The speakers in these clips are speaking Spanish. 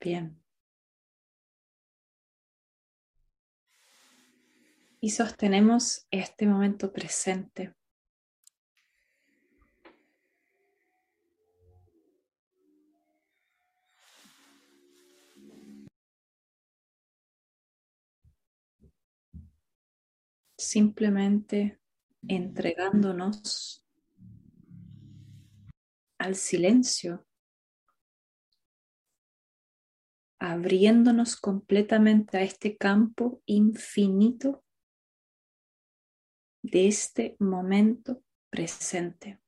Bien. Y sostenemos este momento presente. Simplemente entregándonos al silencio abriéndonos completamente a este campo infinito de este momento presente.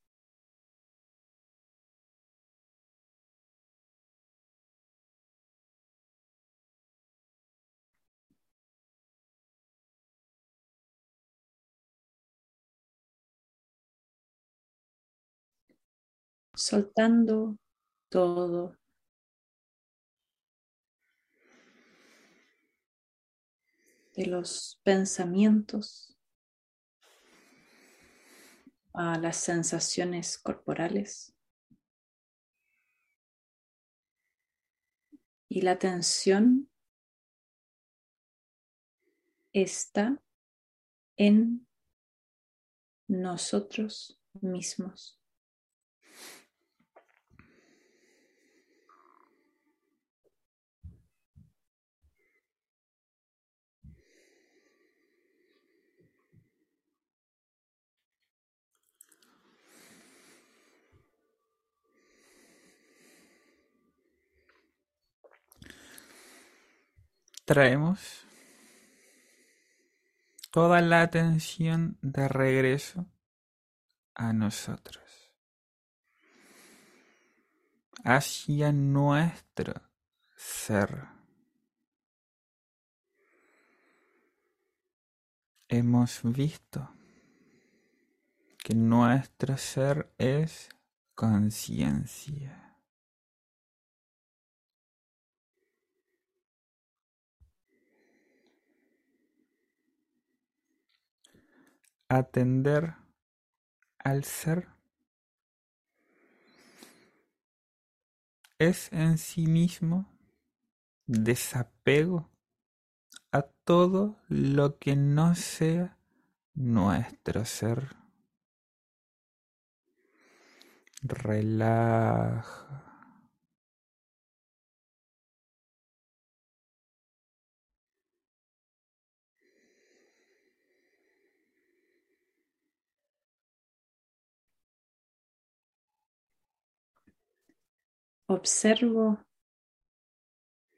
soltando todo de los pensamientos a las sensaciones corporales. Y la atención está en nosotros mismos. Traemos toda la atención de regreso a nosotros, hacia nuestro ser. Hemos visto que nuestro ser es conciencia. Atender al ser es en sí mismo desapego a todo lo que no sea nuestro ser. Relaja. Observo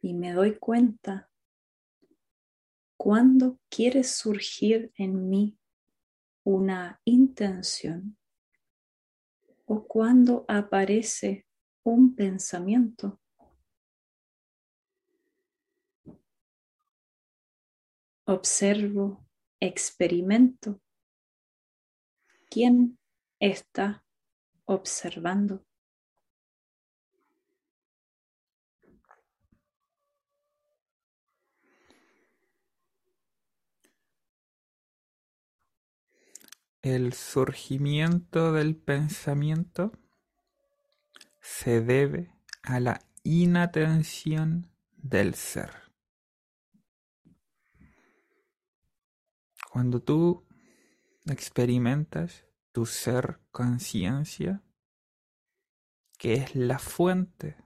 y me doy cuenta cuando quiere surgir en mí una intención o cuando aparece un pensamiento. Observo, experimento. ¿Quién está observando? El surgimiento del pensamiento se debe a la inatención del ser. Cuando tú experimentas tu ser conciencia, que es la fuente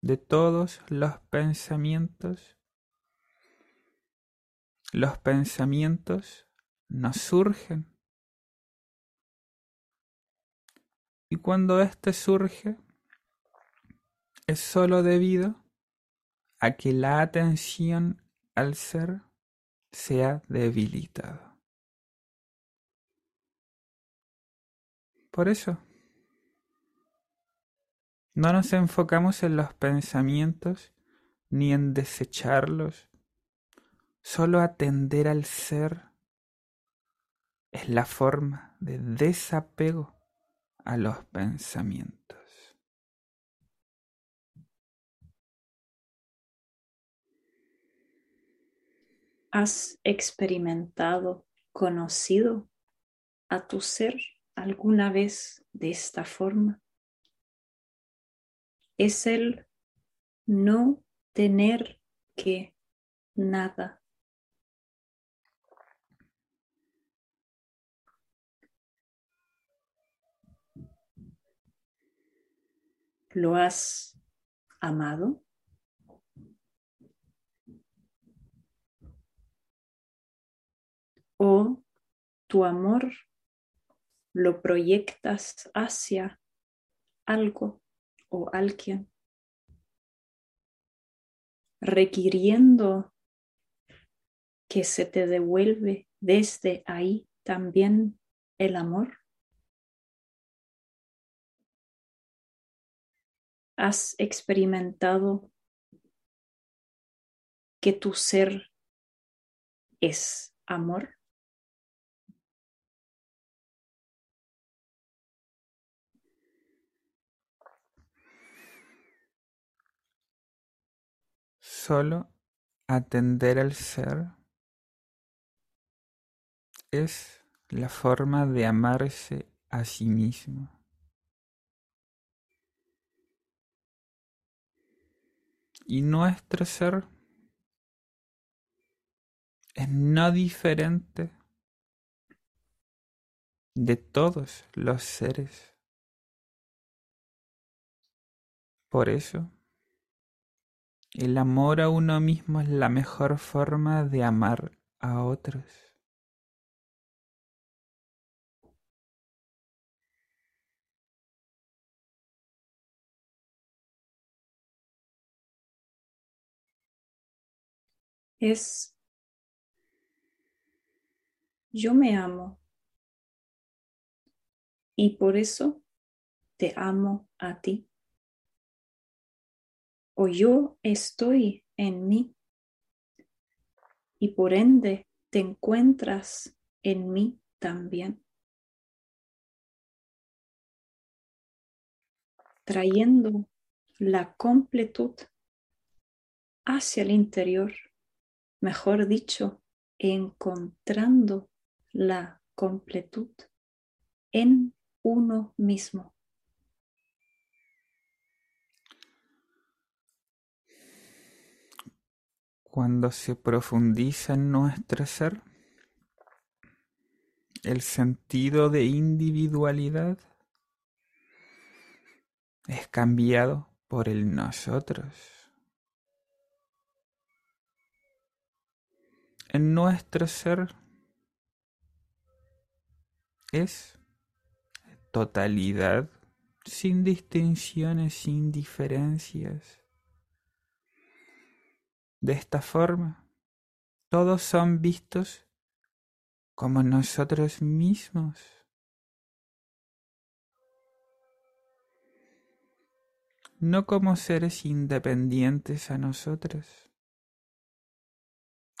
de todos los pensamientos, los pensamientos no surgen Y cuando éste surge, es sólo debido a que la atención al ser se ha debilitado. Por eso, no nos enfocamos en los pensamientos ni en desecharlos. Solo atender al ser es la forma de desapego a los pensamientos. ¿Has experimentado, conocido a tu ser alguna vez de esta forma? Es el no tener que nada. ¿Lo has amado? ¿O tu amor lo proyectas hacia algo o alguien, requiriendo que se te devuelve desde ahí también el amor. ¿Has experimentado que tu ser es amor? Solo atender al ser es la forma de amarse a sí mismo. Y nuestro ser es no diferente de todos los seres. Por eso, el amor a uno mismo es la mejor forma de amar a otros. Es yo me amo y por eso te amo a ti. O yo estoy en mí y por ende te encuentras en mí también. Trayendo la completud hacia el interior, mejor dicho, encontrando la completud en uno mismo. Cuando se profundiza en nuestro ser, el sentido de individualidad es cambiado por el nosotros. En nuestro ser es totalidad, sin distinciones, sin diferencias. De esta forma, todos son vistos como nosotros mismos. No como seres independientes a nosotros,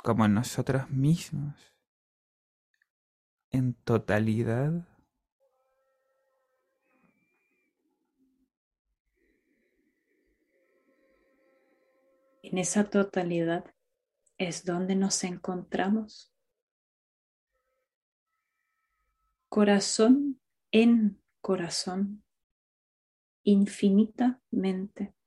como nosotros mismos, en totalidad. En esa totalidad es donde nos encontramos. Corazón en corazón, infinitamente.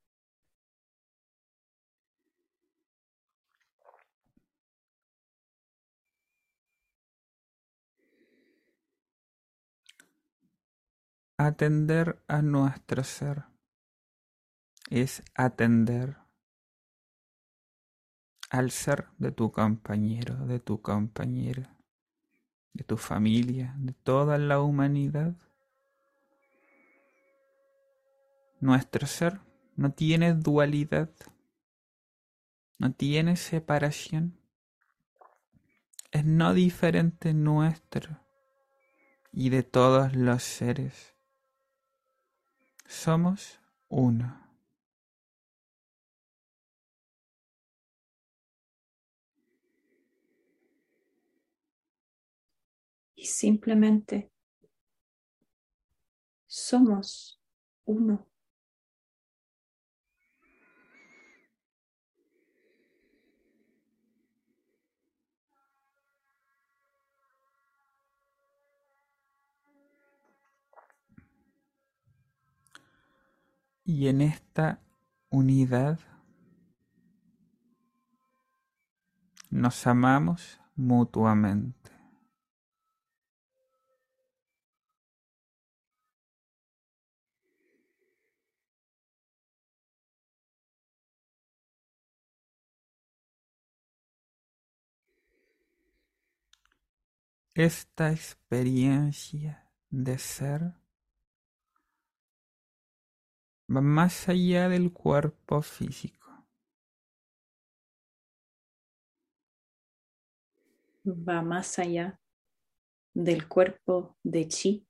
Atender a nuestro ser es atender al ser de tu compañero, de tu compañera, de tu familia, de toda la humanidad. Nuestro ser no tiene dualidad, no tiene separación, es no diferente nuestro y de todos los seres. Somos uno. y simplemente somos uno. Y en esta unidad nos amamos mutuamente. Esta experiencia de ser va más allá del cuerpo físico. Va más allá del cuerpo de chi.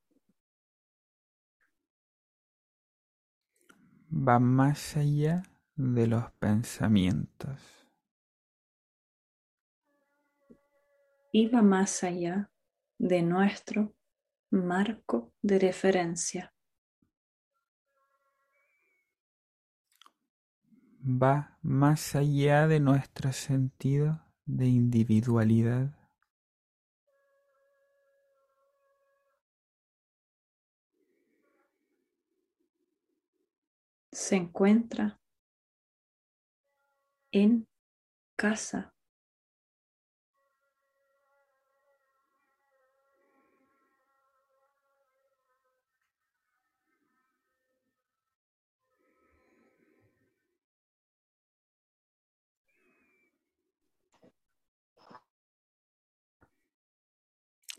Va más allá de los pensamientos. Y va más allá de nuestro marco de referencia. Va más allá de nuestro sentido de individualidad. Se encuentra en casa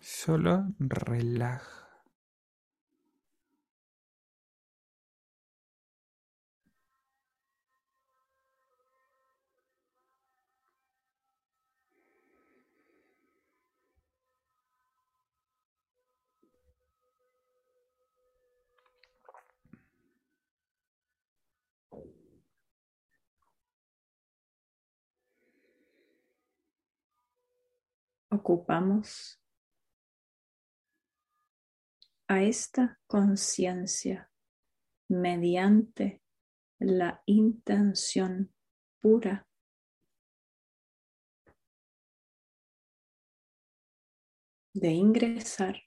Solo relaja. ocupamos a esta conciencia mediante la intención pura de ingresar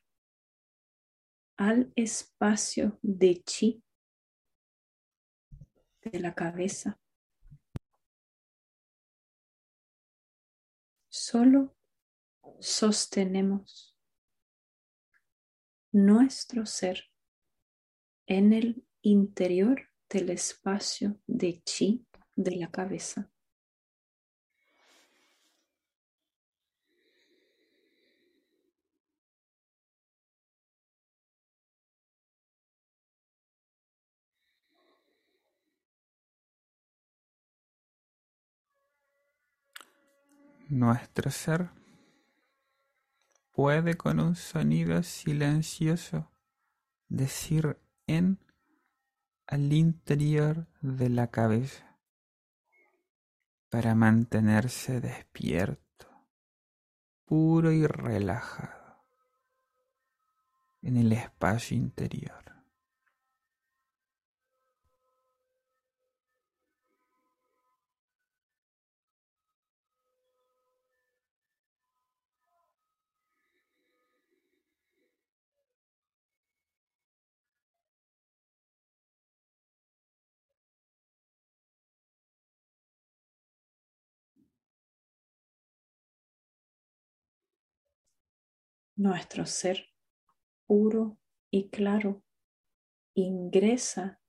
al espacio de chi de la cabeza. Solo sostenemos nuestro ser en el interior del espacio de chi de la cabeza. Nuestro ser puede con un sonido silencioso decir en al interior de la cabeza para mantenerse despierto, puro y relajado en el espacio interior. Nuestro ser puro y claro ingresa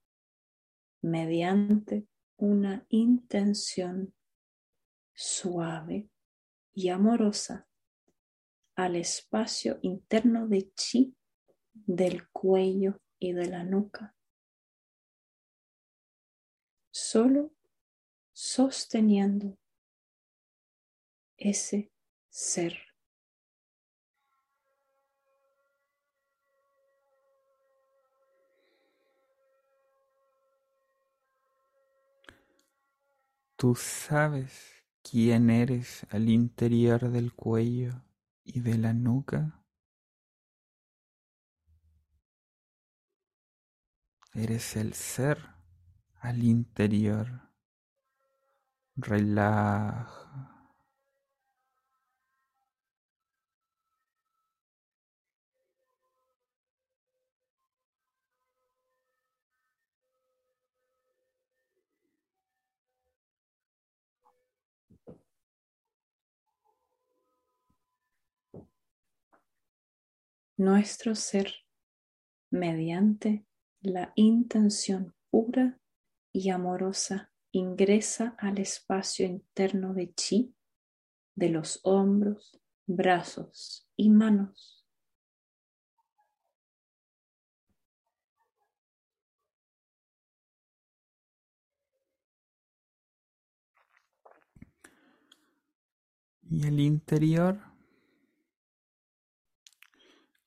mediante una intención suave y amorosa al espacio interno de chi del cuello y de la nuca, solo sosteniendo ese ser. Tú sabes quién eres al interior del cuello y de la nuca. Eres el ser al interior. Relaja. Nuestro ser mediante la intención pura y amorosa ingresa al espacio interno de chi de los hombros, brazos y manos. Y el interior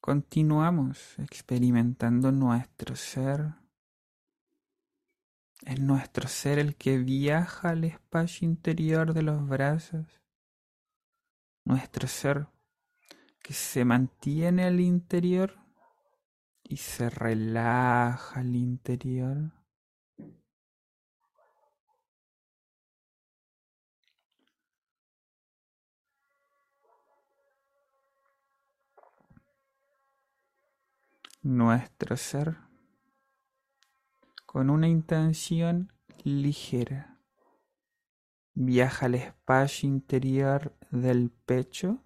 continuamos experimentando nuestro ser. Es nuestro ser el que viaja al espacio interior de los brazos. Nuestro ser que se mantiene al interior y se relaja al interior. Nuestro ser con una intención ligera. Viaja al espacio interior del pecho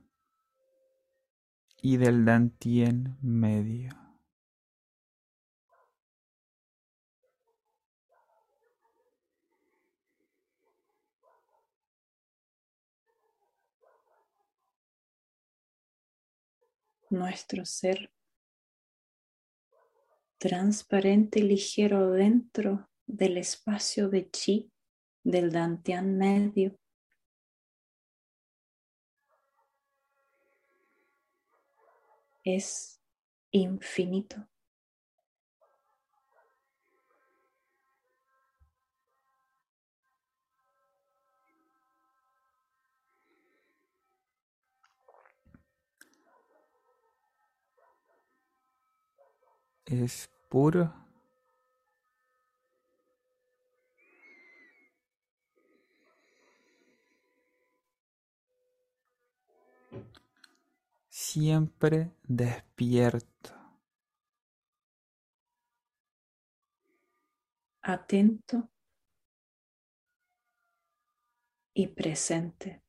y del dantien medio. Nuestro ser transparente y ligero dentro del espacio de chi del dantian medio. Es infinito. es Siempre despierto. Atento y presente.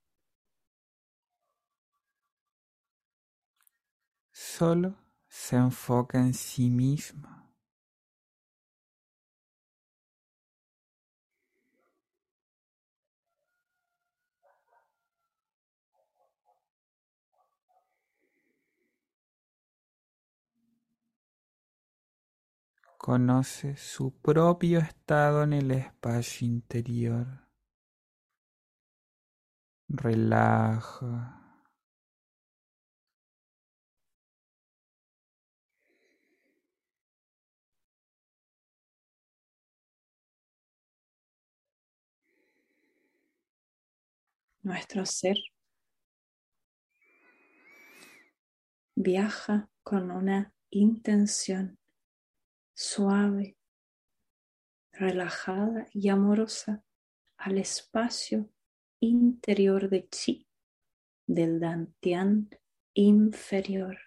Solo se enfoca en sí misma. Conoce su propio estado en el espacio interior. Relaja. nuestro ser viaja con una intención suave, relajada y amorosa al espacio interior de chi del dantian inferior.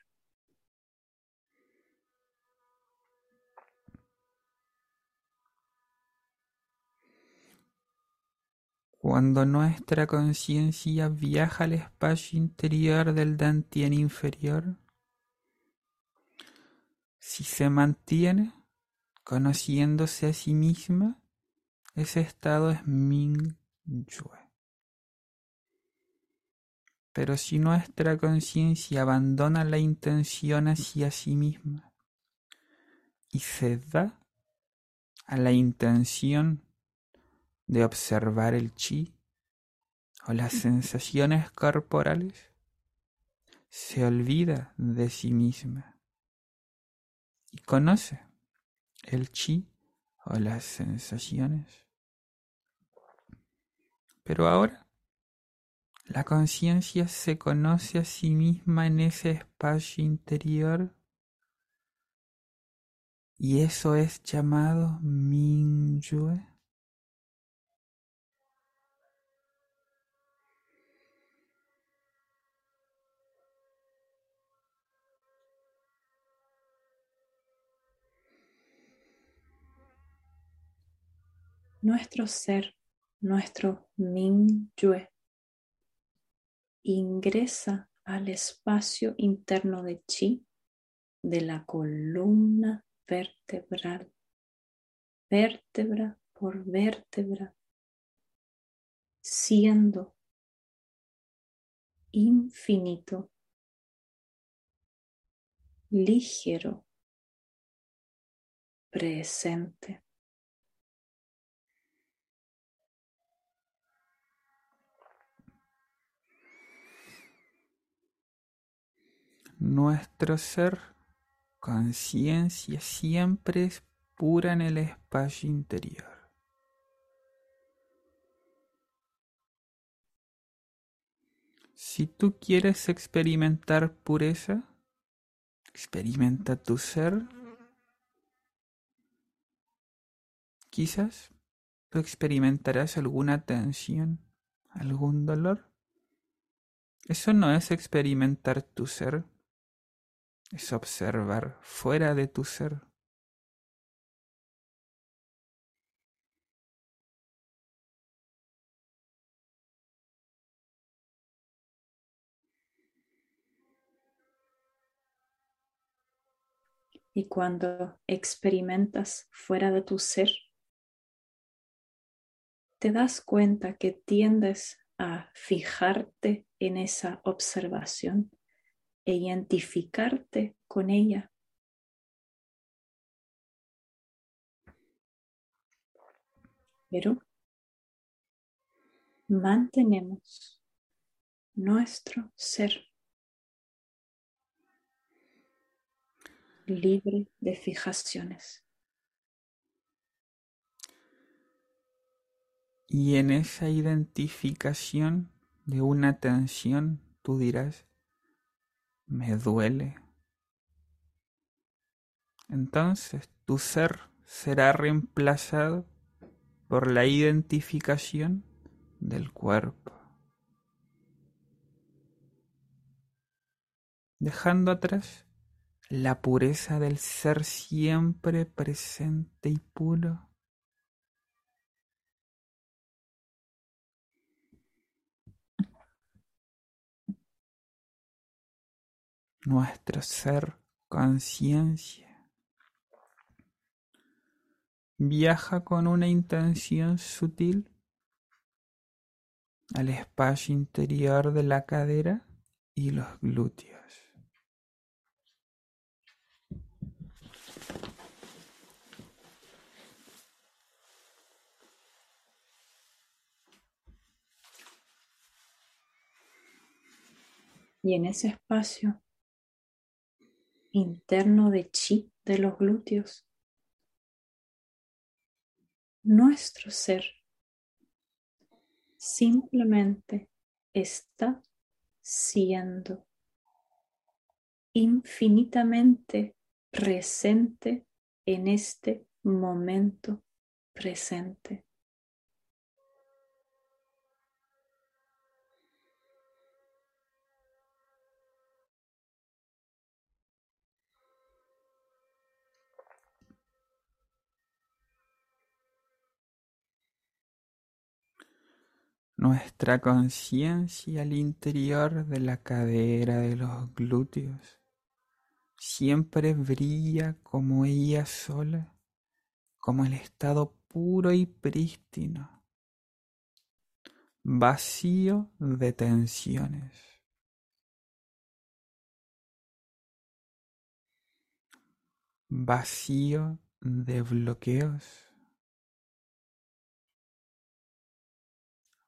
Cuando nuestra conciencia viaja al espacio interior del Dantien inferior, si se mantiene conociéndose a sí misma, ese estado es Ming Yue. Pero si nuestra conciencia abandona la intención hacia sí misma y se da a la intención de observar el chi o las sensaciones corporales, se olvida de sí misma y conoce el chi o las sensaciones. Pero ahora la conciencia se conoce a sí misma en ese espacio interior y eso es llamado. Nuestro ser, nuestro Yue, ingresa al espacio interno de Chi de la columna vertebral, vértebra por vértebra, siendo infinito, ligero, presente. Nuestro ser, conciencia, siempre es pura en el espacio interior. Si tú quieres experimentar pureza, experimenta tu ser. Quizás tú experimentarás alguna tensión, algún dolor. Eso no es experimentar tu ser, es observar fuera de tu ser. Y cuando experimentas fuera de tu ser, te das cuenta que tiendes a fijarte en esa observación e identificarte con ella. Pero mantenemos nuestro ser libre de fijaciones. Y en esa identificación de una tensión, tú dirás, me duele. Entonces tu ser será reemplazado por la identificación del cuerpo, dejando atrás la pureza del ser siempre presente y puro. Nuestro ser conciencia viaja con una intención sutil al espacio interior de la cadera y los glúteos. Y en ese espacio interno de chi de los glúteos, nuestro ser simplemente está siendo infinitamente presente en este momento presente. Nuestra conciencia al interior de la cadera de los glúteos siempre brilla como ella sola, como el estado puro y prístino, vacío de tensiones. vacío de bloqueos.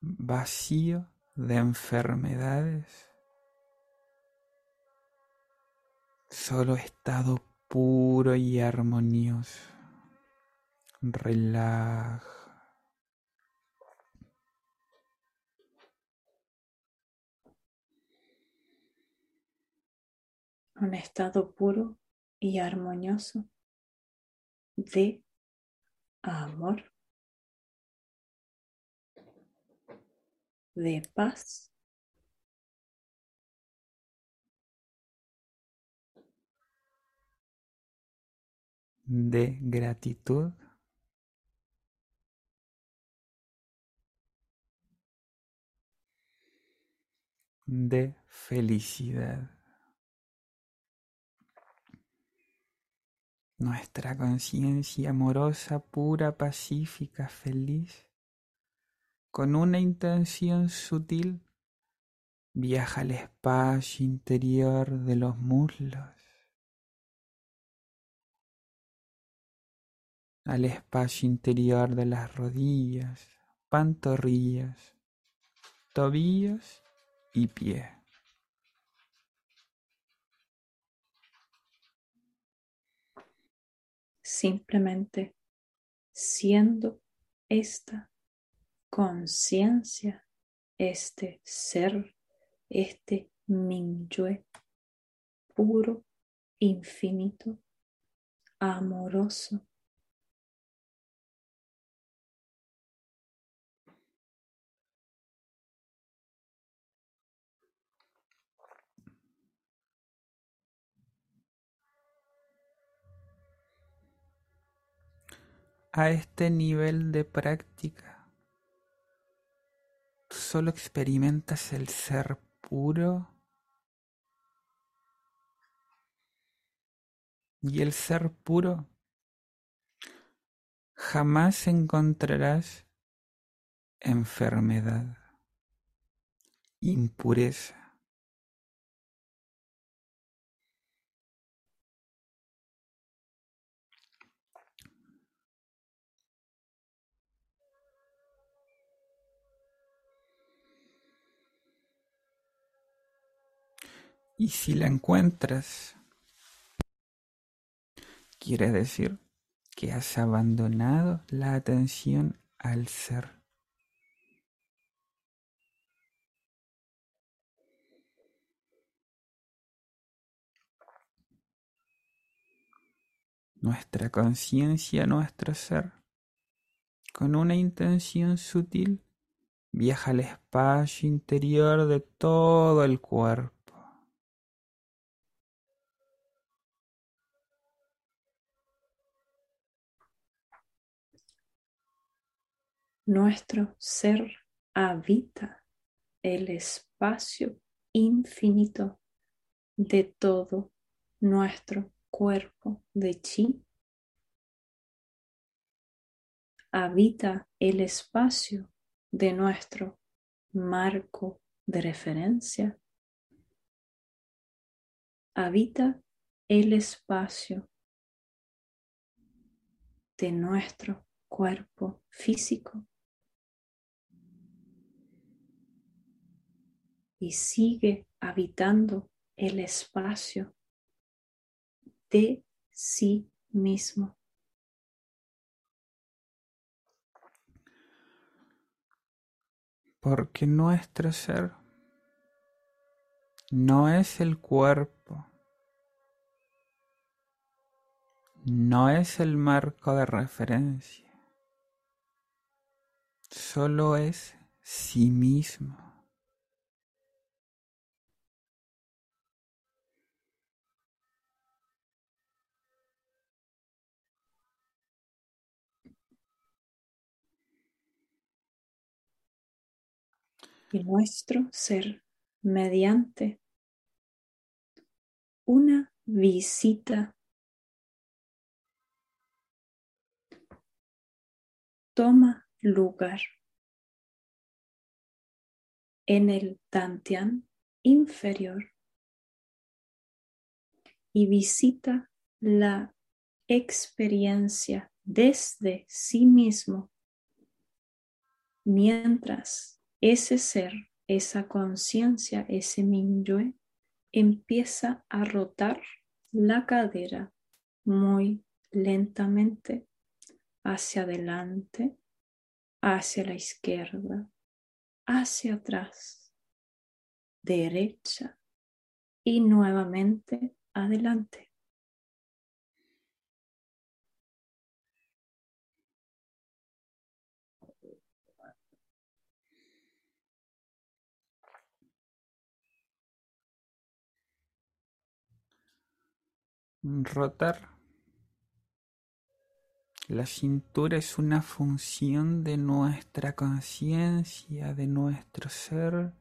Vacío de enfermedades, solo estado puro y armonioso. Relaja. Un estado puro y armonioso de amor. De paz. de gratitud. de felicidad. nuestra conciencia amorosa, pura, pacífica, feliz, con una intención sutil, viaja al espacio interior de los muslos, al espacio interior de las rodillas, pantorrillas, tobillos y pies. simplemente siendo esta conciencia, este ser, este Minyue puro, infinito, amoroso. a este nivel de práctica, solo experimentas el ser puro y el ser puro jamás encontrarás enfermedad, impureza. Y si la encuentras, quiere decir que has abandonado la atención al ser. Nuestra conciencia, nuestro ser, con una intención sutil, viaja al espacio interior de todo el cuerpo Nuestro ser habita el espacio infinito de todo nuestro cuerpo de chi. Habita el espacio de nuestro marco de referencia. Habita el espacio de nuestro cuerpo físico. Y sigue habitando el espacio de sí mismo. Porque nuestro ser no es el cuerpo, no es el marco de referencia, solo es sí mismo. Y nuestro ser mediante una visita. Toma lugar en el Dantian inferior y visita la experiencia desde sí mismo mientras ese ser, esa conciencia, ese minyue, empieza a rotar la cadera muy lentamente hacia adelante, hacia la izquierda, hacia atrás, derecha y nuevamente adelante. Rotar. La cintura es una función de nuestra conciencia, de nuestro ser.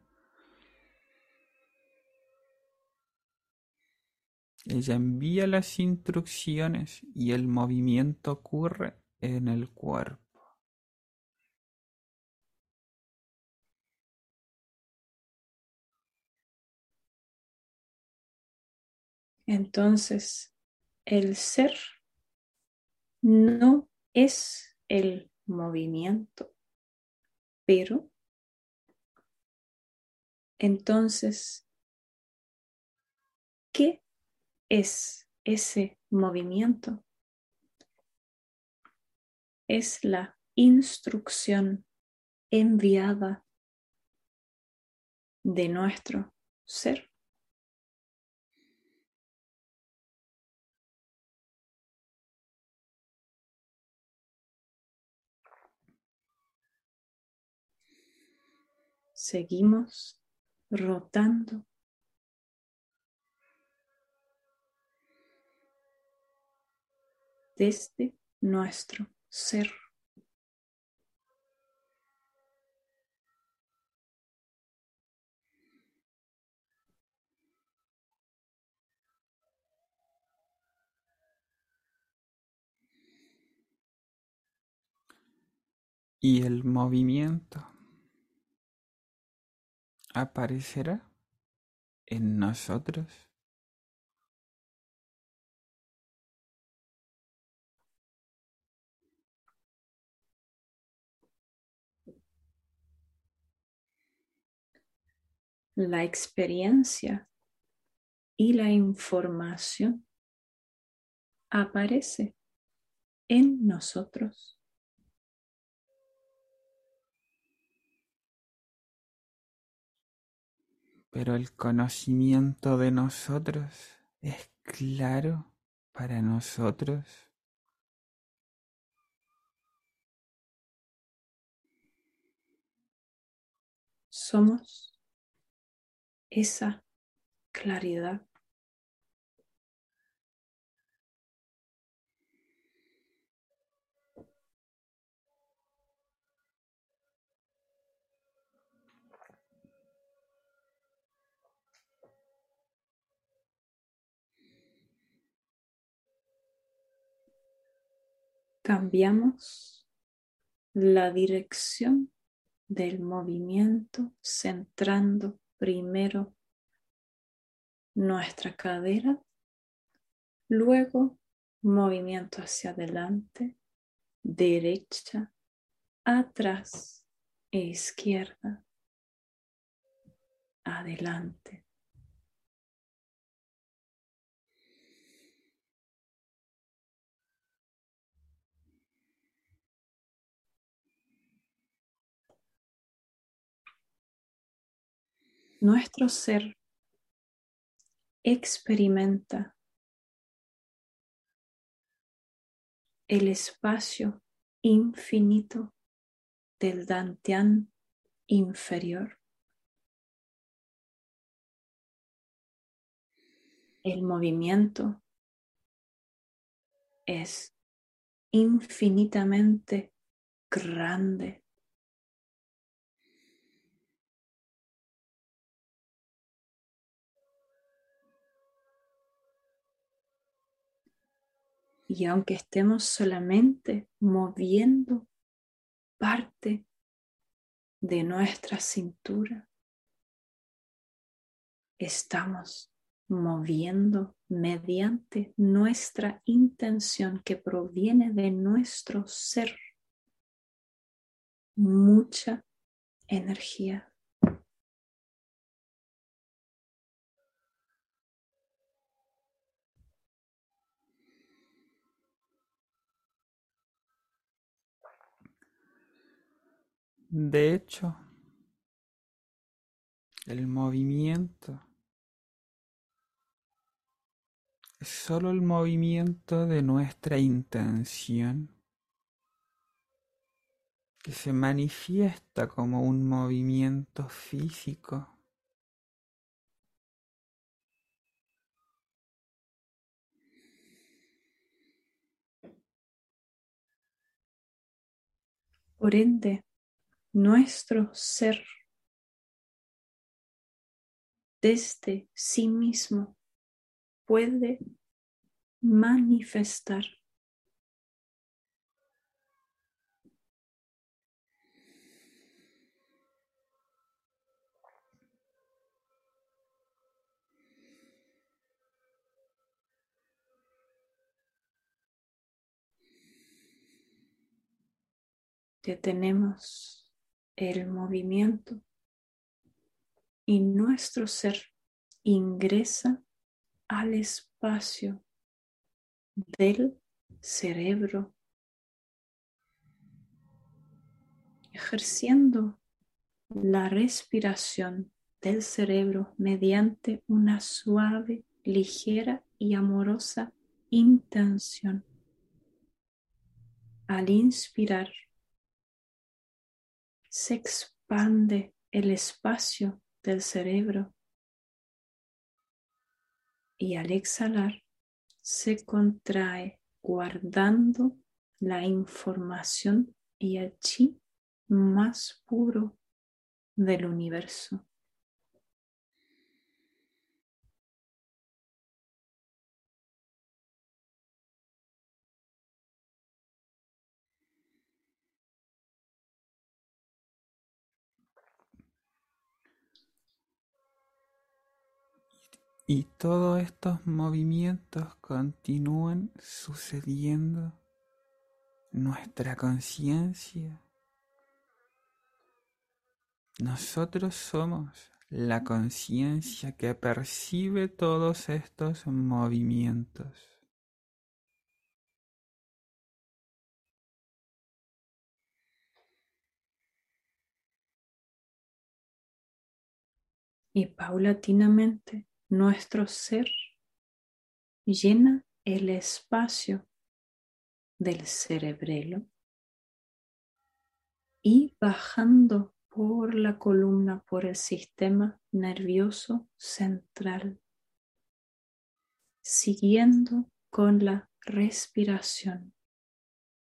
Ella envía las instrucciones y el movimiento ocurre en el cuerpo. Entonces, el ser no es el movimiento, pero entonces, ¿qué es ese movimiento? Es la instrucción enviada de nuestro ser. Seguimos rotando. desde nuestro ser. Y el movimiento aparecerá en nosotros. La experiencia y la información aparece en nosotros. Pero el conocimiento de nosotros es claro para nosotros. Somos esa claridad. Cambiamos la dirección del movimiento centrando primero nuestra cadera, luego movimiento hacia adelante, derecha, atrás e izquierda, adelante. Nuestro ser experimenta el espacio infinito del dantian inferior. El movimiento es infinitamente grande Y aunque estemos solamente moviendo parte de nuestra cintura, estamos moviendo mediante nuestra intención que proviene de nuestro ser mucha energía. De hecho, el movimiento es solo el movimiento de nuestra intención que se manifiesta como un movimiento físico. Por ende, nuestro ser desde sí mismo puede manifestar. Detenemos el movimiento y nuestro ser ingresa al espacio del cerebro, ejerciendo la respiración del cerebro mediante una suave, ligera y amorosa intención. Al inspirar, se expande el espacio del cerebro y al exhalar se contrae guardando la información y el chi más puro del universo. Y todos estos movimientos continúan sucediendo nuestra conciencia. Nosotros somos la conciencia que percibe todos estos movimientos. Y paulatinamente nuestro ser llena el espacio del cerebelo y bajando por la columna, por el sistema nervioso central, siguiendo con la respiración,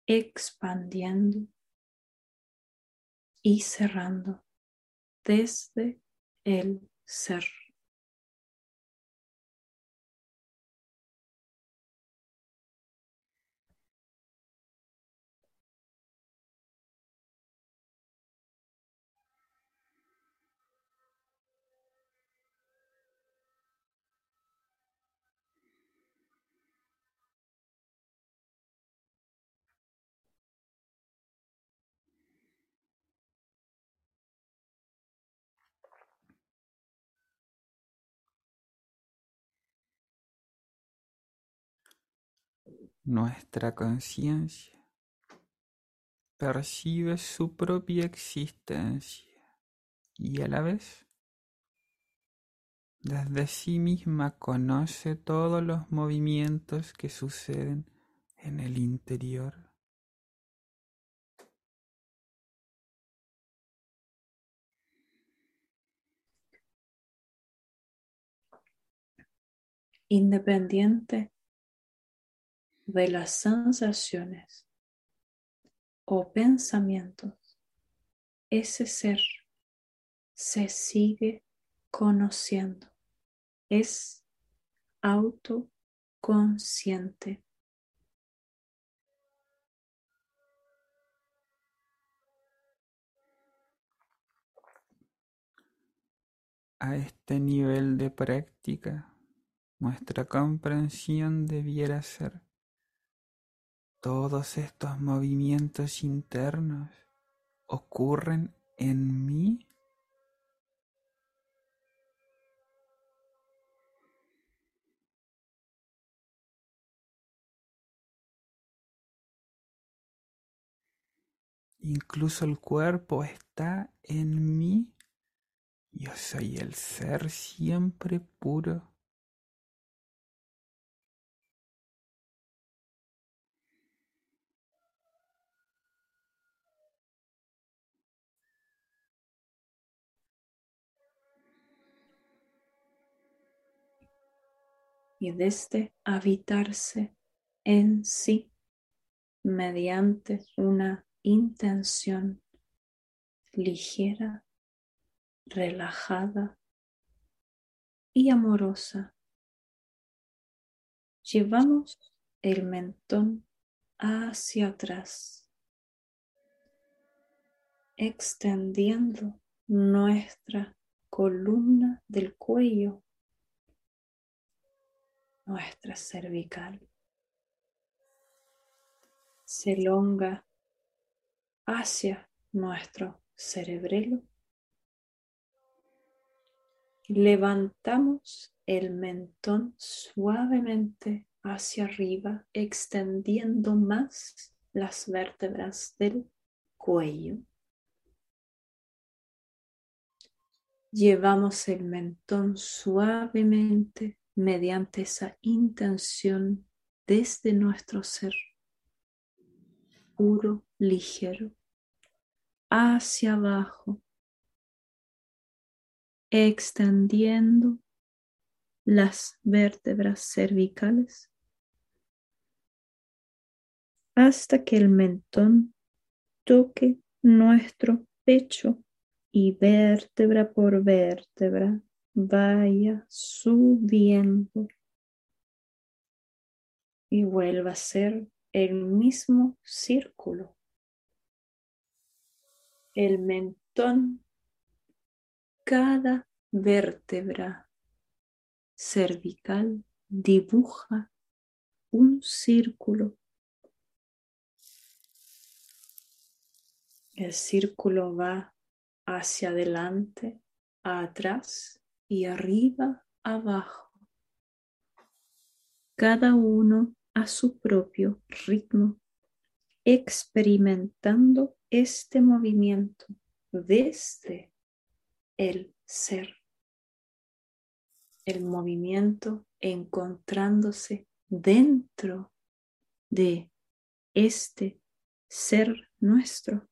expandiendo y cerrando desde el ser. Nuestra conciencia percibe su propia existencia y a la vez desde sí misma conoce todos los movimientos que suceden en el interior. Independiente de las sensaciones o pensamientos, ese ser se sigue conociendo, es autoconsciente. A este nivel de práctica, nuestra comprensión debiera ser todos estos movimientos internos ocurren en mí. Incluso el cuerpo está en mí. Yo soy el ser siempre puro. Y desde habitarse en sí mediante una intención ligera, relajada y amorosa. Llevamos el mentón hacia atrás, extendiendo nuestra columna del cuello, nuestra cervical. Se elonga hacia nuestro cerebelo. Levantamos el mentón suavemente hacia arriba, extendiendo más las vértebras del cuello. Llevamos el mentón suavemente mediante esa intención desde nuestro ser puro, ligero, hacia abajo, extendiendo las vértebras cervicales hasta que el mentón toque nuestro pecho y vértebra por vértebra vaya subiendo y vuelva a ser el mismo círculo. El mentón, cada vértebra cervical dibuja un círculo. El círculo va hacia adelante, atrás y arriba, abajo. Cada uno a su propio ritmo, experimentando este movimiento desde el ser el movimiento encontrándose dentro de este ser nuestro.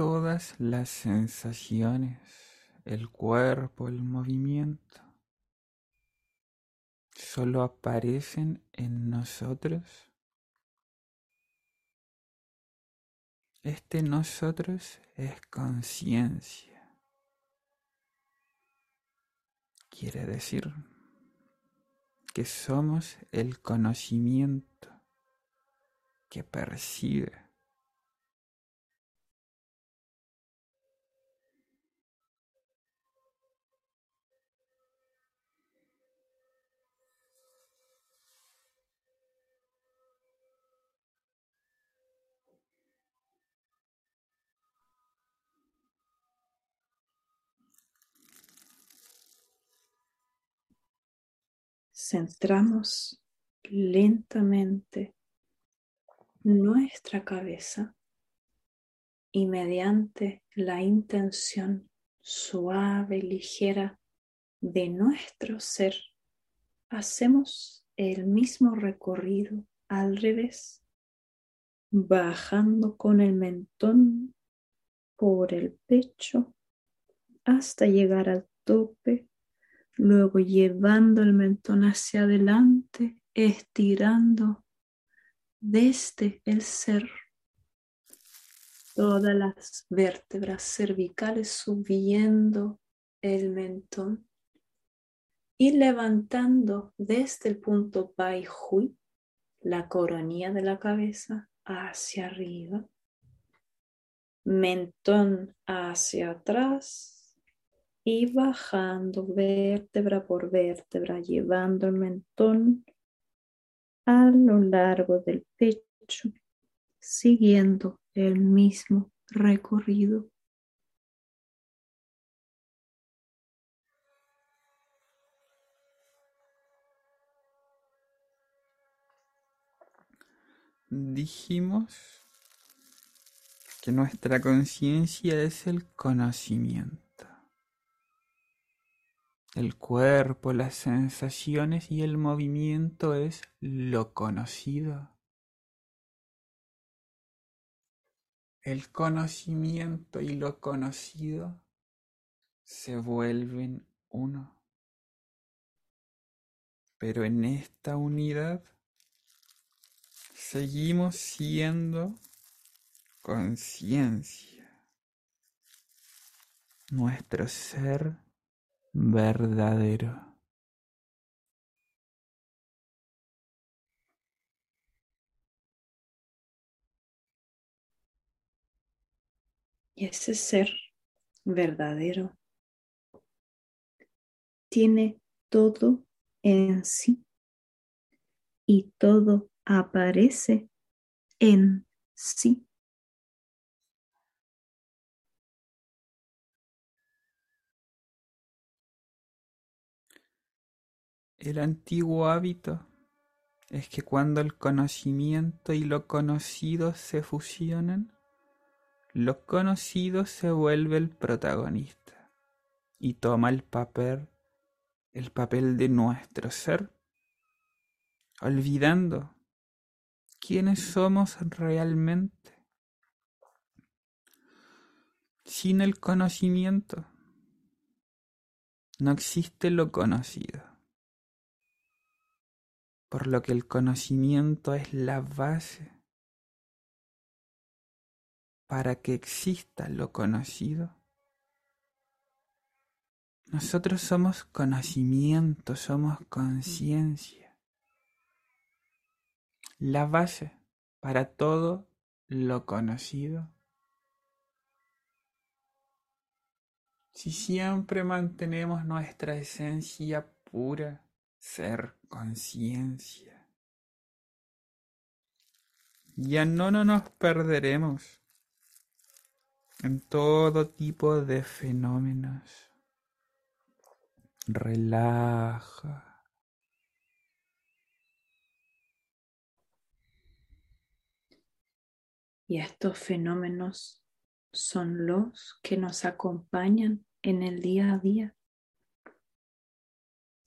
Todas las sensaciones, el cuerpo, el movimiento, solo aparecen en nosotros. Este nosotros es conciencia. Quiere decir que somos el conocimiento que percibe centramos lentamente nuestra cabeza y mediante la intención suave y ligera de nuestro ser, hacemos el mismo recorrido al revés, bajando con el mentón por el pecho hasta llegar al tope Luego llevando el mentón hacia adelante, estirando desde el ser todas las vértebras cervicales subiendo el mentón y levantando desde el punto Bai Hui la coronilla de la cabeza hacia arriba, mentón hacia atrás y bajando vértebra por vértebra, llevando el mentón a lo largo del pecho, siguiendo el mismo recorrido. Dijimos que nuestra conciencia es el conocimiento. El cuerpo, las sensaciones y el movimiento es lo conocido. El conocimiento y lo conocido se vuelven uno. Pero en esta unidad seguimos siendo conciencia. Nuestro ser verdadero. Y ese ser verdadero tiene todo en sí y todo aparece en sí. El antiguo hábito es que cuando el conocimiento y lo conocido se fusionan, lo conocido se vuelve el protagonista y toma el papel, el papel de nuestro ser, olvidando quiénes somos realmente. Sin el conocimiento no existe lo conocido por lo que el conocimiento es la base para que exista lo conocido. Nosotros somos conocimiento, somos conciencia. La base para todo lo conocido. Si siempre mantenemos nuestra esencia pura, ser conciencia. Ya no, no nos perderemos en todo tipo de fenómenos. Relaja. Y estos fenómenos son los que nos acompañan en el día a día.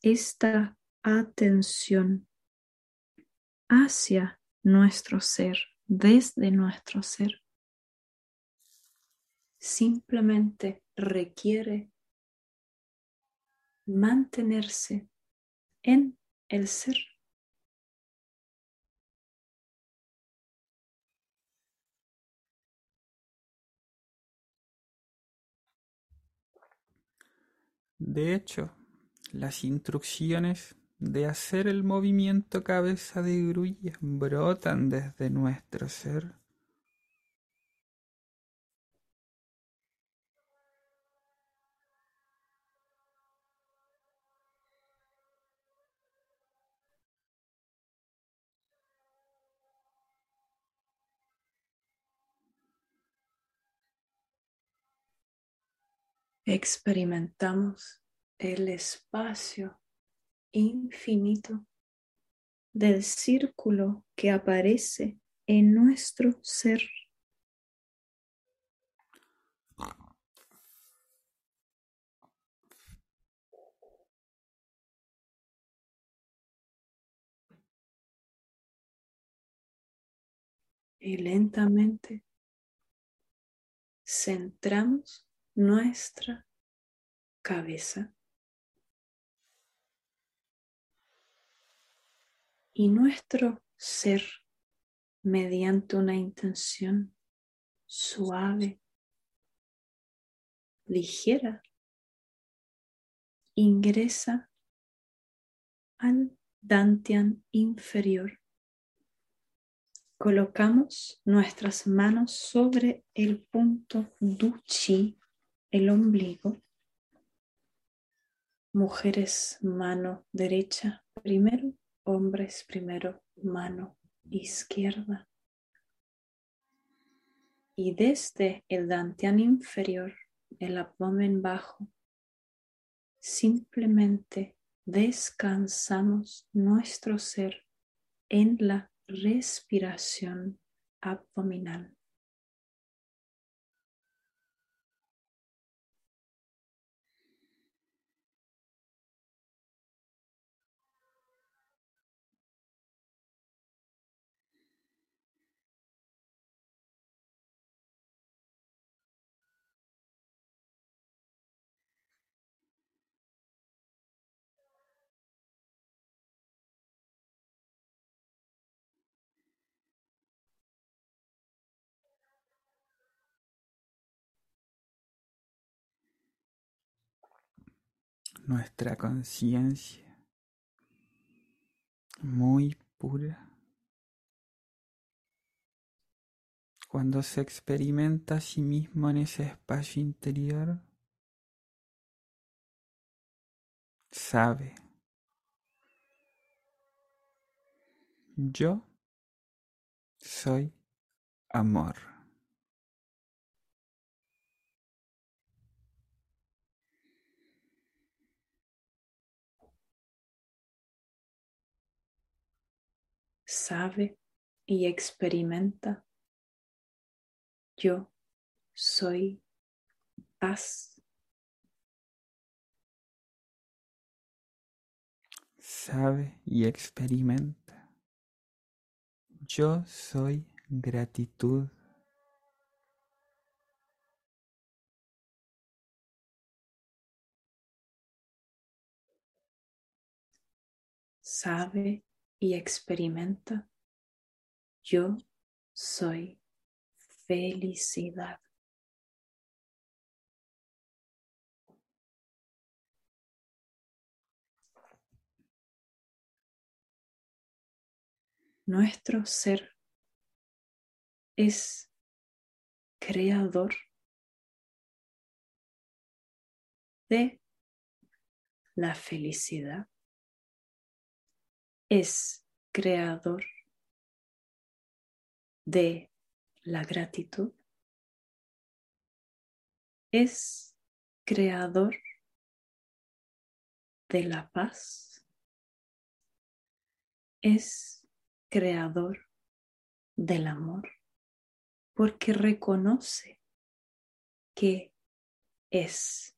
Esta atención hacia nuestro ser, desde nuestro ser. Simplemente requiere mantenerse en el ser. De hecho, las instrucciones de hacer el movimiento cabeza de grulla brotan desde nuestro ser. Experimentamos el espacio infinito del círculo que aparece en nuestro ser. Y lentamente centramos nuestra cabeza y nuestro ser mediante una intención suave, ligera, ingresa al dantian inferior. Colocamos nuestras manos sobre el punto duchi, el ombligo. Mujeres, mano derecha primero hombres primero, mano izquierda. Y desde el dantian inferior, el abdomen bajo, simplemente descansamos nuestro ser en la respiración abdominal. Nuestra conciencia muy pura. Cuando se experimenta a sí mismo en ese espacio interior, sabe, yo soy amor. Sabe y experimenta. Yo soy paz. Sabe y experimenta. Yo soy gratitud. Sabe y experimenta. Yo soy felicidad. Nuestro ser es creador de la felicidad, es creador de la gratitud, es creador de la paz, es creador del amor porque reconoce que es.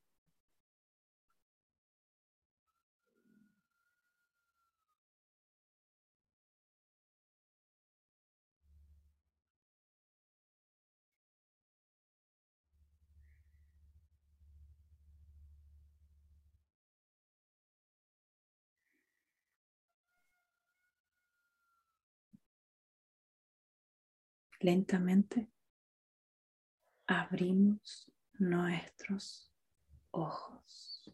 Lentamente abrimos nuestros ojos.